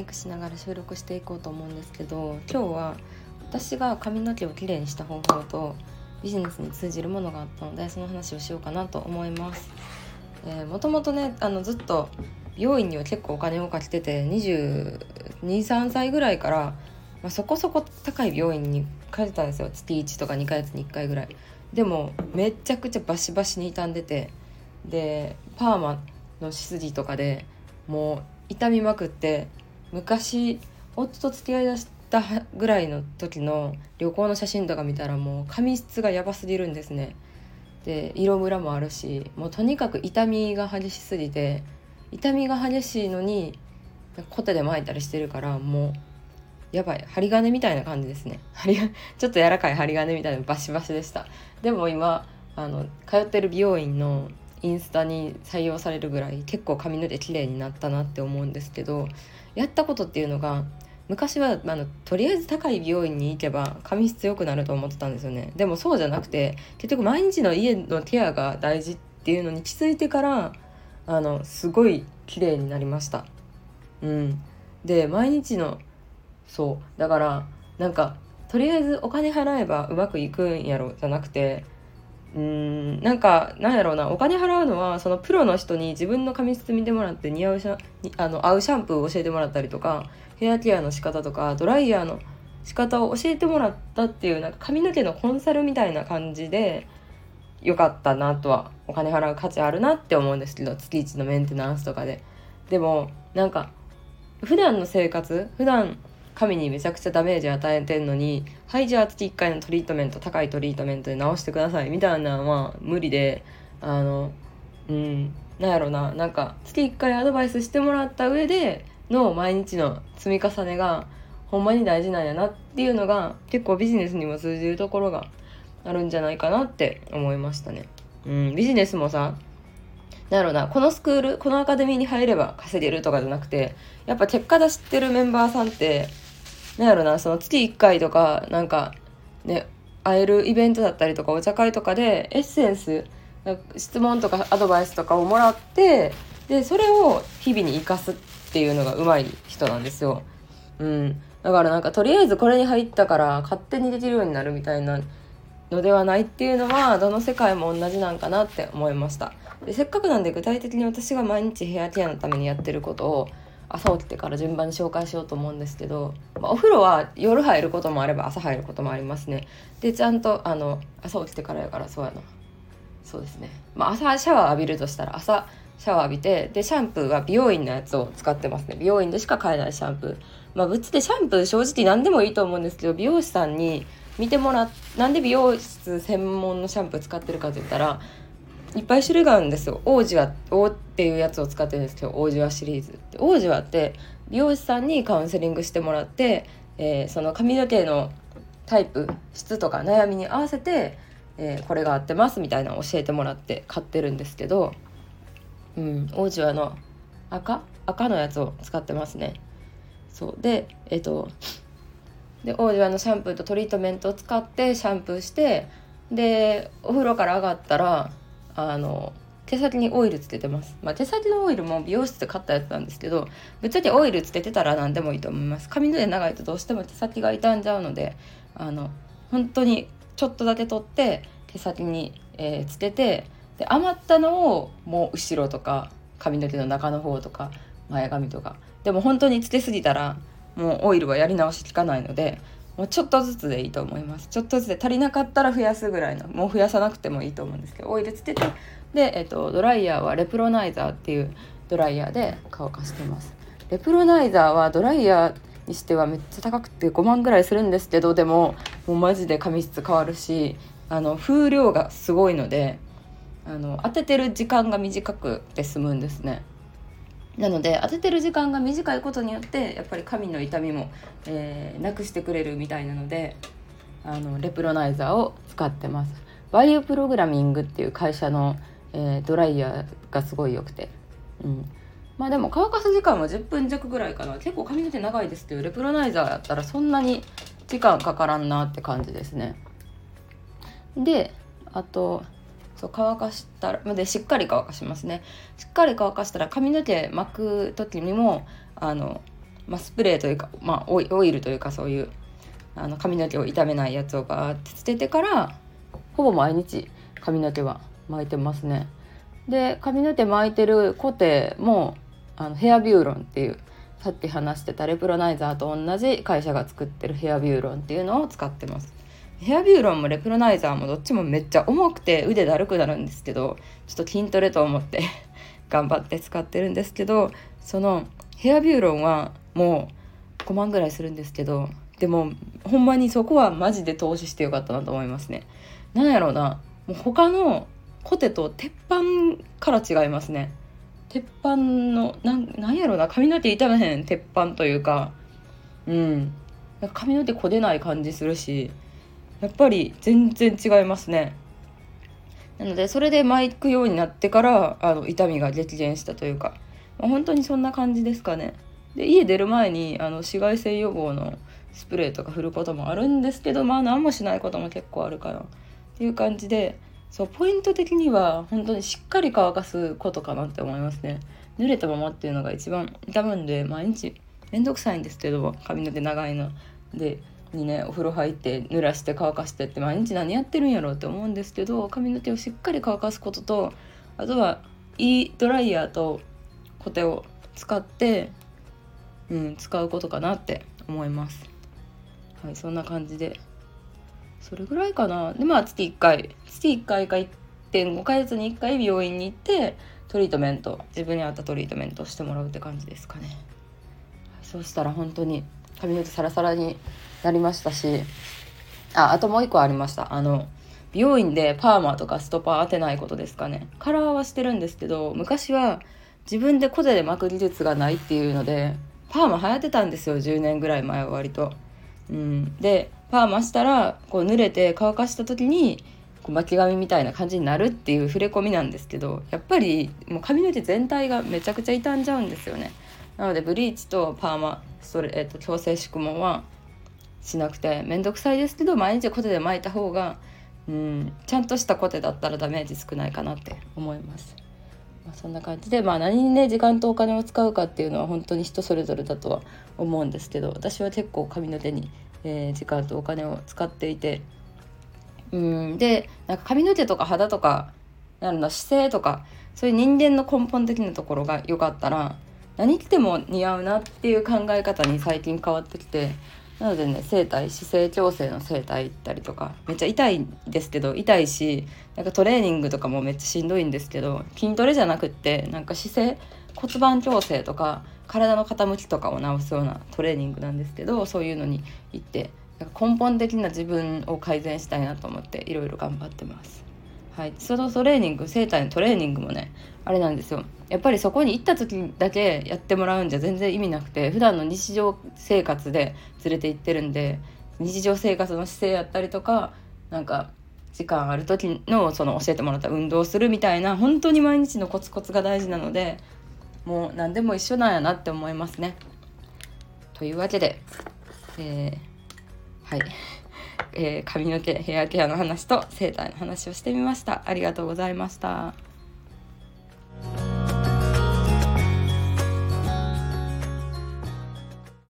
メイクしながら収録していこうと思うんですけど今日は私が髪の毛をきれいにした方法とビジネスに通じるものがあったのでその話をしようかなと思います。えー、もともとねあのずっと美容院には結構お金をかけてて223歳ぐらいから、まあ、そこそこ高い美容院に通ってたんですよ月1とか2ヶ月に1回ぐらいでもめちゃくちゃバシバシに傷んでてでパーマのしすぎとかでもう痛みまくって昔夫と付き合いだしたぐらいの時の旅行の写真とか見たらもう髪質がやばすぎるんですね。で色ムラもあるしもうとにかく痛みが激しすぎて痛みが激しいのにコテで巻いたりしてるからもうやばい針金みたいな感じですね。ちょっと柔らかい針金みたいなバシバシでした。でも今あの通ってる美容院のインスタに採用されるぐらい結構髪の毛綺麗になったなって思うんですけどやったことっていうのが昔はあのとりあえず高い美容院に行けば髪質良くなると思ってたんですよね。でもそうじゃなくて結局毎日の家のケアが大事っていうのに気づいてからあのすごい綺麗になりました。うん。で毎日のそう。だからなんかとりあえずお金払えばうまくいくんやろじゃなくてうん。なんかなんやろうな。お金払うのはそのプロの人に自分の髪質見てもらって似合うシャあの合うシャンプーを教えてもらったりとかヘアケアの仕方とかドライヤーの仕方を教えてもらったっていうなんか髪の毛のコンサルみたいな感じでよかったなとはお金払う価値あるなって思うんですけど月1のメンテナンスとかで。でもなんか普段の生活普段髪にめちゃくちゃダメージ与えてんのにはいじゃあ月1回のトリートメント高いトリートメントで直してくださいみたいなのは無理であのうんなんやろななんか月1回アドバイスしてもらった上での毎日の積み重ねがほんまに大事なんやなっていうのが結構ビジネスにも通じるところがあるんじゃないかなって思いましたね。うん、ビジネスもさなんやろなこのスクールこのアカデミーに入れば稼げるとかじゃなくてやっぱ結果出してるメンバーさんってなんやろなその月1回とかなんかね会えるイベントだったりとかお茶会とかでエッセンス質問とかアドバイスとかをもらってでそれを日々に生かすっていうのが上手い人なんですよ。うん、だからなんかとりあえずこれに入ったから勝手にできるようになるみたいなのではないっていうのはどの世界も同じなんかなって思いましたでせっかくなんで具体的に私が毎日ヘアケアのためにやってることを朝起きてから順番に紹介しようと思うんですけど、まあ、お風呂は夜入ることもあれば朝入ることもありますね。でちゃんとあの朝起きてからやからそうやな。そうですね、まあ、朝シャワー浴びるとしたら朝シャワー浴びてでシャンプーは美容院のやつを使ってますね。美容院でしか買えないシャンプー。まあぶっつでシャンプー正直何でもいいと思うんですけど美容師さんに見てもらっなんで美容室専門のシャンプー使ってるかと言ったらいっぱい種類があるんですよ。王子は王っていうやつを使ってるんですけど王子はシリーズ。って王子はって美容師さんにカウンセリングしてもらって、えー、その髪の毛のタイプ質とか悩みに合わせて、えー、これが合ってますみたいなのを教えてもらって買ってるんですけど、うん、王子はの赤？赤のやつを使ってますね。そう。でえっ、ー、とで王子はのシャンプーとトリートメントを使ってシャンプーしてでお風呂から上がったらあの手先にオイルつけてます、まあ、手先のオイルも美容室で買ったやつなんですけどぶっちゃけオイルつけてたら何でもいいと思います。髪の毛長いとどうしても手先が傷んじゃうのであの本当にちょっとだけ取って手先に、えー、つけてで余ったのをもう後ろとか髪の毛の中の方とか前髪とか。でも本当につけすぎたらもうオイルはやり直し効かないのでもうちょっとずつでいいと思います。ちょっとずつで足りなかったら増やすぐらいのもう増やさなくてもいいと思うんですけどオイルつけてで、えっと、ドライヤーはレプロナイザーっていうドライヤーで乾かしてます。レプロナイザーはドライヤーにしてはめっちゃ高くて5万ぐらいするんですけどでももうマジで髪質変わるしあの風量がすごいのであの当ててる時間が短くて済むんですね。なので当ててる時間が短いことによってやっぱり髪の痛みも、えー、なくしてくれるみたいなのであのレプロナイザーを使ってます。バイオプログラミングっていう会社の、えー、ドライヤーがすごい良くて、うん、まあでも乾かす時間は10分弱ぐらいかな結構髪の毛長いですけどレプロナイザーやったらそんなに時間かからんなって感じですね。であとそう乾かしたらでしっかり乾かしますねしっかり乾かしたら髪の毛巻く時にもあのまあ、スプレーというか、まあ、オイルというかそういうあの髪の毛を傷めないやつをバーって捨ててからほぼ毎日髪の毛は巻いてますね。で髪の毛巻いてるコテもあのヘアビューロンっていうさっき話してたレプロナイザーと同じ会社が作ってるヘアビューロンっていうのを使ってます。ヘアビューロンもレプロナイザーもどっちもめっちゃ重くて腕だるくなるんですけどちょっと筋トレと思って 頑張って使ってるんですけどそのヘアビューロンはもう5万ぐらいするんですけどでもほんまにそこはマジで投資してよかったなと思いますね。なんやろうなもう他のコテと鉄板から違いますね。鉄板のなんなんやろうな髪の毛傷めへん鉄板というかうん髪の毛こでない感じするしやっぱり全然違いますね。なのでそれで巻くようになってからあの痛みが激減したというか、まあ、本当にそんな感じですかね。で家出る前にあの紫外線予防のスプレーとか振ることもあるんですけどまあ何もしないことも結構あるかなっていう感じでそうポイント的には本当にしっかり乾かすことかなって思いますね。濡れたままっていうのが一番痛むんで毎日めんどくさいんですけど髪の毛長いのでにねお風呂入って濡らして乾かしてって毎日何やってるんやろうって思うんですけど髪の毛をしっかり乾かすこととあとはいいドライヤーとコテを使って、うん、使うことかなって思います。はいそんな感じでそれぐらいかなでまあ月1回月1回か1.5ヶ月に1回病院に行ってトリートメント自分に合ったトリートメントをしてもらうって感じですかね。そうしたら本当に髪の毛サラサラになりましたしああともう一個ありましたあの美容院でパーマとかストパー当てないことですかねカラーはしてるんですけど昔は自分でコテで巻く技術がないっていうのでパーマ流行ってたんですよ10年ぐらい前は割と。うん、でパーマしたらこう濡れて乾かした時にこう巻き髪みたいな感じになるっていう触れ込みなんですけどやっぱりもう髪の毛全体がめちゃくちゃ傷んじゃうんですよね。なのでブリーチとパーマストレ、えーと、強制宿毛はしなくて面倒くさいですけど毎日コテで巻いた方がうんちゃんとしたコテだったらダメージ少ないかなって思います。まあ、そんな感じで、まあ、何にね時間とお金を使うかっていうのは本当に人それぞれだとは思うんですけど私は結構髪の手に、えー、時間とお金を使っていてうんでなんか髪の毛とか肌とかなるの姿勢とかそういう人間の根本的なところが良かったら何着ても似合うなっていう考え方に最近変わってきてなのでね整体姿勢調整の整体行ったりとかめっちゃ痛いんですけど痛いしなんかトレーニングとかもめっちゃしんどいんですけど筋トレじゃなくってなんか姿勢骨盤調整とか体の傾きとかを直すようなトレーニングなんですけどそういうのに行って根本的な自分を改善したいなと思っていろいろ頑張ってます。はい、そのトレーニング整体のトレーニングもねあれなんですよやっぱりそこに行った時だけやってもらうんじゃ全然意味なくて普段の日常生活で連れて行ってるんで日常生活の姿勢やったりとかなんか時間ある時のその教えてもらった運動するみたいな本当に毎日のコツコツが大事なのでもう何でも一緒なんやなって思いますね。というわけで、えー、はい。えー、髪の毛ヘアケアの話と整体の話をしてみましたありがとうございました